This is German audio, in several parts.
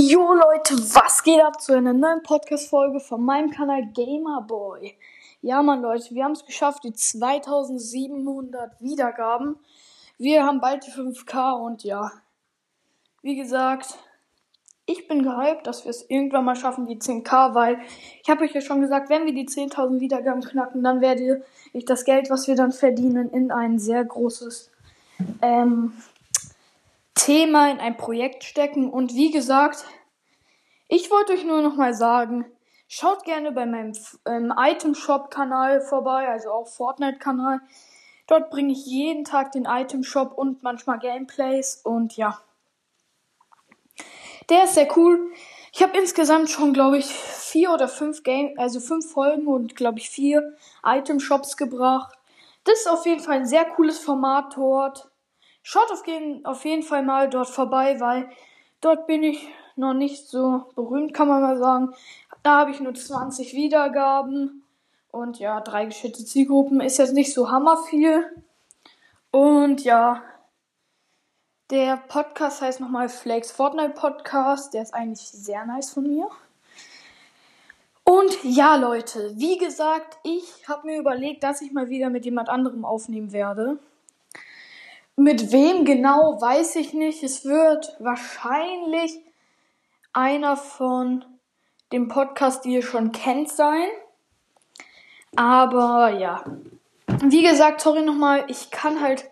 Jo Leute, was geht ab zu einer neuen Podcast-Folge von meinem Kanal Gamerboy? Ja Mann Leute, wir haben es geschafft, die 2700 Wiedergaben. Wir haben bald die 5k und ja, wie gesagt, ich bin gehypt, dass wir es irgendwann mal schaffen, die 10k, weil ich habe euch ja schon gesagt, wenn wir die 10.000 Wiedergaben knacken, dann werde ich das Geld, was wir dann verdienen, in ein sehr großes ähm, Thema in ein Projekt stecken. Und wie gesagt, ich wollte euch nur noch mal sagen, schaut gerne bei meinem ähm, Item Shop Kanal vorbei, also auch Fortnite Kanal. Dort bringe ich jeden Tag den Item Shop und manchmal Gameplays und ja. Der ist sehr cool. Ich habe insgesamt schon, glaube ich, vier oder fünf Game, also fünf Folgen und glaube ich vier Item Shops gebracht. Das ist auf jeden Fall ein sehr cooles Format dort. Schaut auf jeden, auf jeden Fall mal dort vorbei, weil dort bin ich noch nicht so berühmt, kann man mal sagen. Da habe ich nur 20 Wiedergaben und ja, drei geschätzte Zielgruppen ist jetzt nicht so hammer viel. Und ja, der Podcast heißt nochmal Flakes Fortnite Podcast. Der ist eigentlich sehr nice von mir. Und ja, Leute, wie gesagt, ich habe mir überlegt, dass ich mal wieder mit jemand anderem aufnehmen werde. Mit wem genau, weiß ich nicht. Es wird wahrscheinlich einer von dem Podcast, die ihr schon kennt, sein. Aber ja. Wie gesagt, sorry nochmal, ich kann halt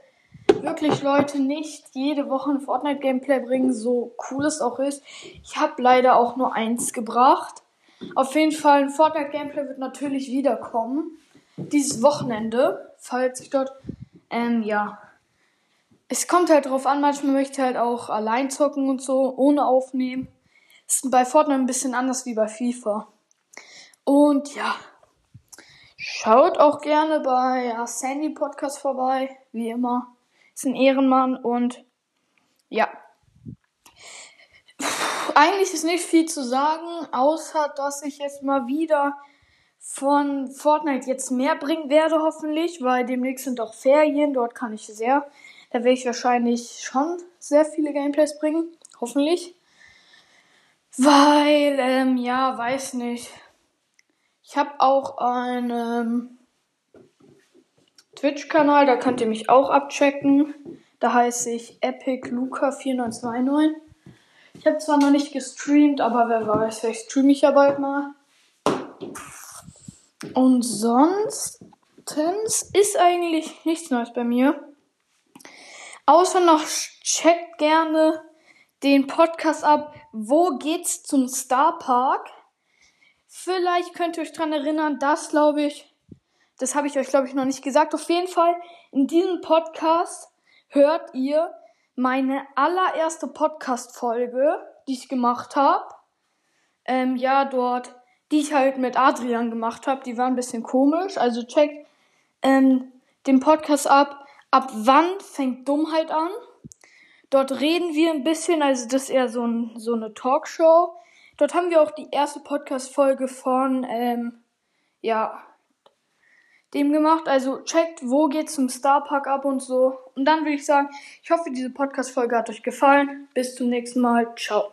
wirklich Leute nicht jede Woche ein Fortnite-Gameplay bringen, so cool es auch ist. Ich habe leider auch nur eins gebracht. Auf jeden Fall, ein Fortnite-Gameplay wird natürlich wiederkommen. Dieses Wochenende, falls ich dort, ähm, ja, es kommt halt drauf an, manchmal möchte ich halt auch allein zocken und so, ohne aufnehmen. Ist bei Fortnite ein bisschen anders wie bei FIFA. Und ja, schaut auch gerne bei ja, Sandy Podcast vorbei, wie immer. Ist ein Ehrenmann und ja. Eigentlich ist nicht viel zu sagen, außer dass ich jetzt mal wieder von Fortnite jetzt mehr bringen werde, hoffentlich, weil demnächst sind auch Ferien, dort kann ich sehr da werde ich wahrscheinlich schon sehr viele Gameplays bringen. Hoffentlich. Weil, ähm, ja, weiß nicht. Ich habe auch einen Twitch-Kanal, da könnt ihr mich auch abchecken. Da heiße ich Epic Luca 4929. Ich habe zwar noch nicht gestreamt, aber wer weiß, vielleicht streame ich ja bald mal. Und sonst ist eigentlich nichts Neues bei mir. Außer noch checkt gerne den Podcast ab. Wo geht's zum Star Park? Vielleicht könnt ihr euch dran erinnern, das glaube ich, das habe ich euch glaube ich noch nicht gesagt. Auf jeden Fall in diesem Podcast hört ihr meine allererste Podcast-Folge, die ich gemacht habe. Ähm, ja, dort, die ich halt mit Adrian gemacht habe. Die war ein bisschen komisch. Also checkt ähm, den Podcast ab. Ab wann fängt Dummheit an? Dort reden wir ein bisschen, also das ist eher so, ein, so eine Talkshow. Dort haben wir auch die erste Podcast-Folge von, ähm, ja, dem gemacht. Also checkt, wo geht's zum Starpark ab und so. Und dann würde ich sagen, ich hoffe, diese Podcast-Folge hat euch gefallen. Bis zum nächsten Mal. Ciao.